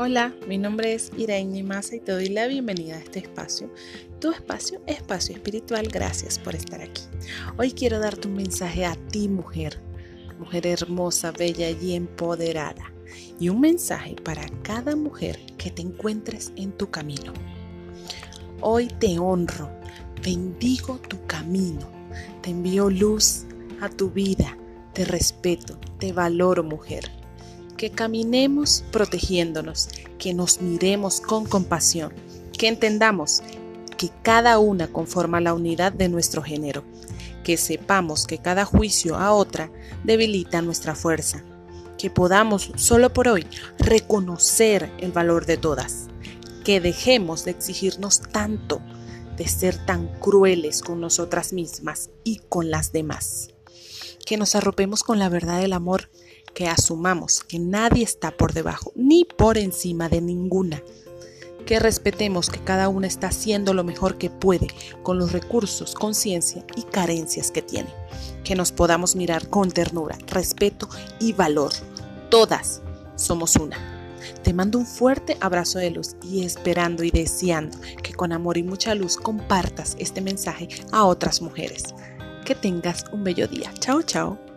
Hola, mi nombre es Irene Massa y te doy la bienvenida a este espacio. Tu espacio, espacio espiritual. Gracias por estar aquí. Hoy quiero darte un mensaje a ti, mujer, mujer hermosa, bella y empoderada. Y un mensaje para cada mujer que te encuentres en tu camino. Hoy te honro, bendigo tu camino, te envío luz a tu vida, te respeto, te valoro, mujer que caminemos protegiéndonos, que nos miremos con compasión, que entendamos que cada una conforma la unidad de nuestro género, que sepamos que cada juicio a otra debilita nuestra fuerza, que podamos solo por hoy reconocer el valor de todas, que dejemos de exigirnos tanto, de ser tan crueles con nosotras mismas y con las demás, que nos arropemos con la verdad del amor que asumamos que nadie está por debajo ni por encima de ninguna, que respetemos que cada una está haciendo lo mejor que puede con los recursos, conciencia y carencias que tiene, que nos podamos mirar con ternura, respeto y valor. Todas somos una. Te mando un fuerte abrazo de luz y esperando y deseando que con amor y mucha luz compartas este mensaje a otras mujeres. Que tengas un bello día. Chao, chao.